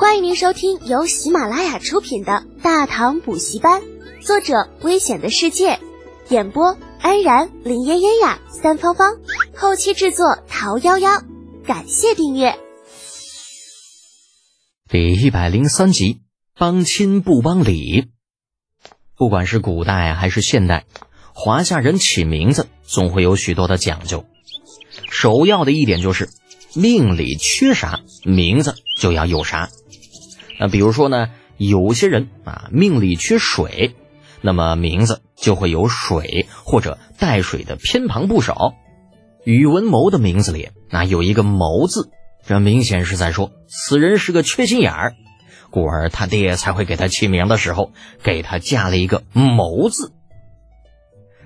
欢迎您收听由喜马拉雅出品的《大唐补习班》，作者：危险的世界，演播：安然、林嫣嫣呀、三芳芳，后期制作：桃夭夭。感谢订阅。第一百零三集，帮亲不帮理。不管是古代还是现代，华夏人起名字总会有许多的讲究。首要的一点就是，命里缺啥，名字就要有啥。那比如说呢，有些人啊命里缺水，那么名字就会有水或者带水的偏旁部首。宇文谋的名字里那有一个谋字，这明显是在说此人是个缺心眼儿，故而他爹才会给他起名的时候给他加了一个谋字。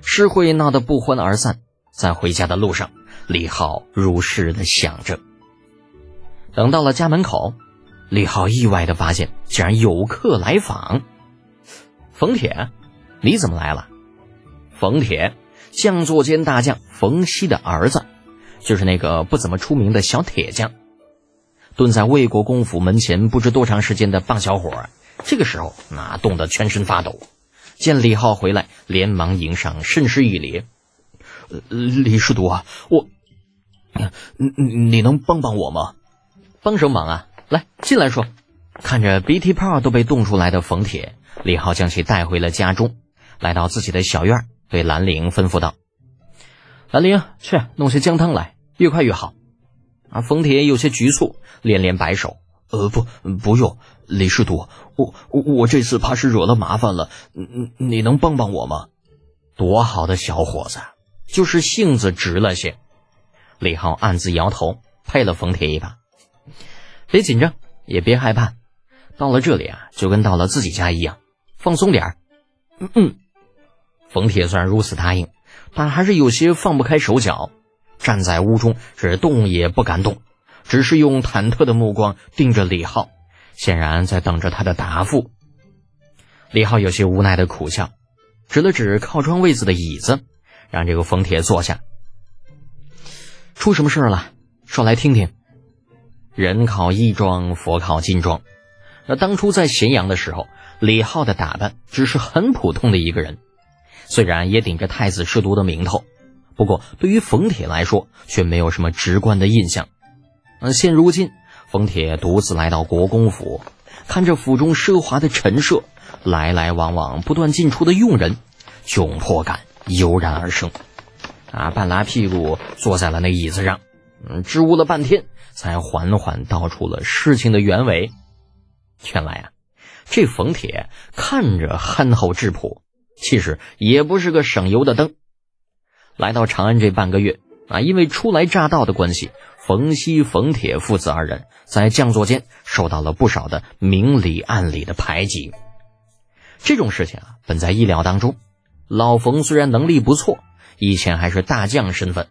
诗会闹得不欢而散，在回家的路上，李浩如是的想着。等到了家门口。李浩意外的发现，竟然有客来访。冯铁，你怎么来了？冯铁，将作监大将冯熙的儿子，就是那个不怎么出名的小铁匠。蹲在魏国公府门前不知多长时间的棒小伙，这个时候那冻得全身发抖。见李浩回来，连忙迎上，深施一礼：“李师徒啊，我，你你能帮帮我吗？帮什么忙啊？”来，进来说。看着鼻涕泡都被冻出来的冯铁，李浩将其带回了家中，来到自己的小院，对兰陵吩咐道：“兰陵，去弄些姜汤来，越快越好。”啊，冯铁有些局促，连连摆手：“呃，不，不用，李师徒，我我我这次怕是惹了麻烦了，你你能帮帮我吗？”多好的小伙子，就是性子直了些。李浩暗自摇头，拍了冯铁一把。别紧张，也别害怕，到了这里啊，就跟到了自己家一样，放松点儿。嗯嗯，冯铁虽然如此答应，但还是有些放不开手脚，站在屋中是动也不敢动，只是用忐忑的目光盯着李浩，显然在等着他的答复。李浩有些无奈的苦笑，指了指靠窗位子的椅子，让这个冯铁坐下。出什么事了？说来听听。人靠衣装，佛靠金装。那当初在咸阳的时候，李浩的打扮只是很普通的一个人，虽然也顶着太子侍读的名头，不过对于冯铁来说却没有什么直观的印象。那现如今，冯铁独自来到国公府，看着府中奢华的陈设，来来往往不断进出的佣人，窘迫感油然而生。啊，半拉屁股坐在了那椅子上。嗯，支吾了半天，才缓缓道出了事情的原委。原来啊，这冯铁看着憨厚质朴，其实也不是个省油的灯。来到长安这半个月啊，因为初来乍到的关系，冯熙、冯铁父子二人在将座间受到了不少的明里暗里的排挤。这种事情啊，本在意料当中。老冯虽然能力不错，以前还是大将身份。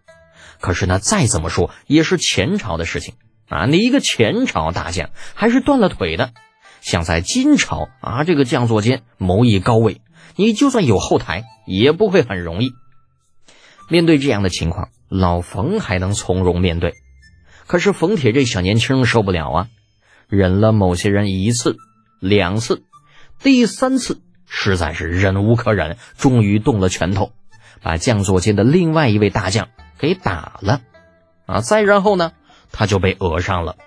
可是那再怎么说也是前朝的事情啊！你一个前朝大将还是断了腿的，想在金朝啊这个将座间谋一高位，你就算有后台也不会很容易。面对这样的情况，老冯还能从容面对，可是冯铁这小年轻受不了啊！忍了某些人一次、两次，第三次实在是忍无可忍，终于动了拳头，把将座间的另外一位大将。给打了，啊！再然后呢，他就被讹上了。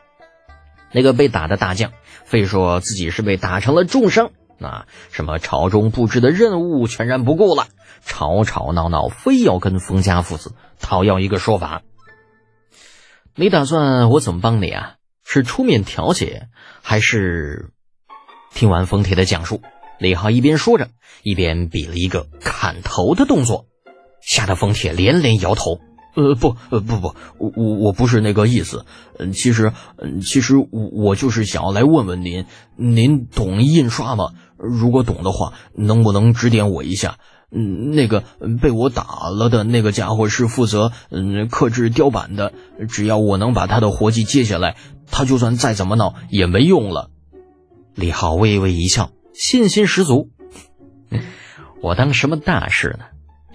那个被打的大将，非说自己是被打成了重伤，啊，什么朝中布置的任务全然不顾了，吵吵闹闹，非要跟冯家父子讨要一个说法。你打算我怎么帮你啊？是出面调解，还是？听完冯铁的讲述，李浩一边说着，一边比了一个砍头的动作，吓得冯铁连连摇头。呃不呃不不我我我不是那个意思，嗯其实嗯其实我我就是想要来问问您，您懂印刷吗？如果懂的话，能不能指点我一下？嗯那个被我打了的那个家伙是负责嗯刻制雕版的，只要我能把他的活计接下来，他就算再怎么闹也没用了。李浩微微一笑，信心十足。我当什么大事呢？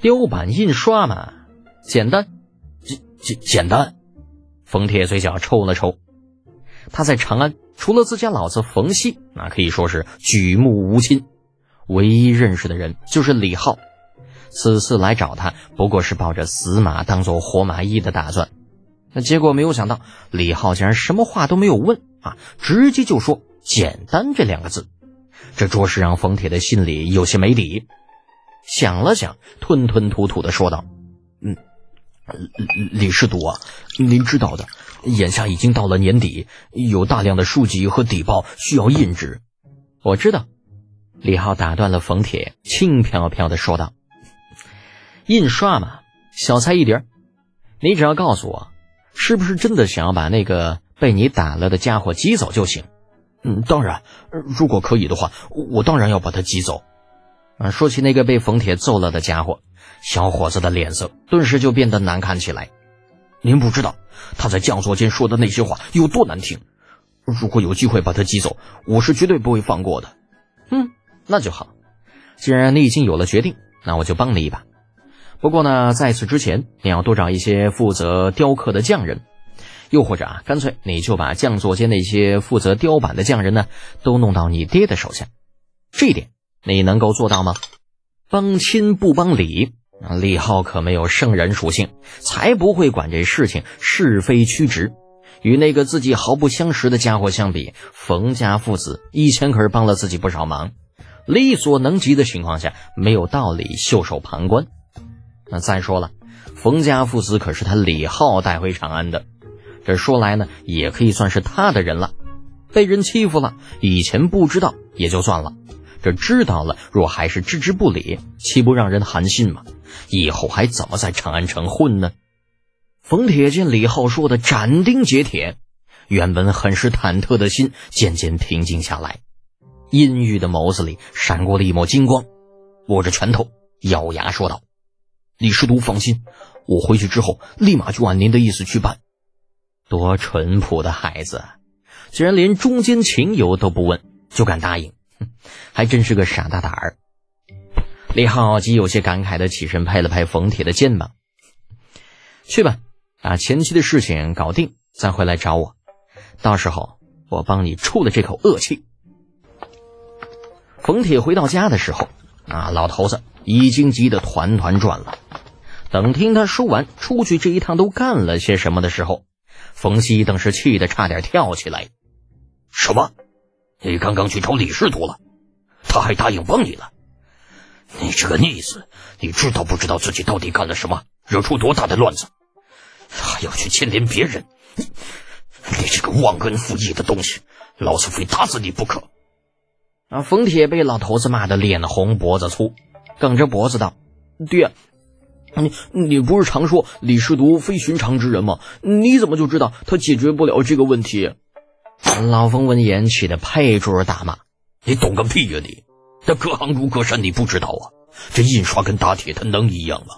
雕版印刷嘛，简单。简简单，冯铁嘴角抽了抽。他在长安除了自家老子冯熙，那可以说是举目无亲，唯一认识的人就是李浩。此次来找他，不过是抱着死马当做活马医的打算。那结果没有想到，李浩竟然什么话都没有问啊，直接就说“简单”这两个字，这着实让冯铁的心里有些没底。想了想，吞吞吐吐的说道：“嗯，李师督啊，您知道的，眼下已经到了年底，有大量的书籍和底报需要印制。”我知道。李浩打断了冯铁，轻飘飘的说道。印刷嘛，小菜一碟你只要告诉我，是不是真的想要把那个被你打了的家伙挤走就行。嗯，当然，如果可以的话，我当然要把他挤走。啊，说起那个被冯铁揍了的家伙，小伙子的脸色顿时就变得难看起来。您不知道他在将座间说的那些话有多难听。如果有机会把他挤走，我是绝对不会放过的。嗯，那就好。既然你已经有了决定，那我就帮你一把。不过呢，在此之前，你要多找一些负责雕刻的匠人，又或者啊，干脆你就把匠座间那些负责雕版的匠人呢，都弄到你爹的手下。这一点你能够做到吗？帮亲不帮理，李浩可没有圣人属性，才不会管这事情是非曲直。与那个自己毫不相识的家伙相比，冯家父子以前可是帮了自己不少忙，力所能及的情况下，没有道理袖手旁观。那再说了，冯家父子可是他李浩带回长安的，这说来呢，也可以算是他的人了。被人欺负了，以前不知道也就算了，这知道了，若还是置之不理，岂不让人寒心吗？以后还怎么在长安城混呢？冯铁见李浩说的斩钉截铁，原本很是忐忑的心渐渐平静下来，阴郁的眸子里闪过了一抹金光，握着拳头，咬牙说道。李师徒放心，我回去之后立马就按您的意思去办。多淳朴的孩子，竟然连中间情由都不问就敢答应，还真是个傻大胆儿。李浩极有些感慨的起身拍了拍冯铁的肩膀：“去吧，把前期的事情搞定，再回来找我。到时候我帮你出了这口恶气。”冯铁回到家的时候，啊，老头子已经急得团团转了。等听他说完出去这一趟都干了些什么的时候，冯熙等是气得差点跳起来。什么？你刚刚去找李师徒了？他还答应帮你了？你这个逆子，你知道不知道自己到底干了什么，惹出多大的乱子？还要去牵连别人？你你这个忘恩负义的东西，老子非打死你不可！啊！冯铁被老头子骂得脸红脖子粗，梗着脖子道：“爹。”你你不是常说李师独非寻常之人吗？你怎么就知道他解决不了这个问题？老冯闻言气得拍桌大骂：“你懂个屁呀！你那隔行如隔山，你不知道啊？这印刷跟打铁，它能一样吗？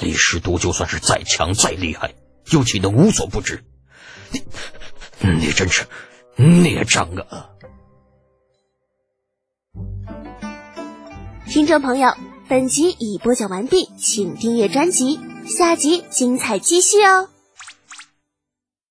李师独就算是再强再厉害，又岂能无所不知？你你真是孽障啊！”听众朋友。本集已播讲完毕，请订阅专辑，下集精彩继续哦。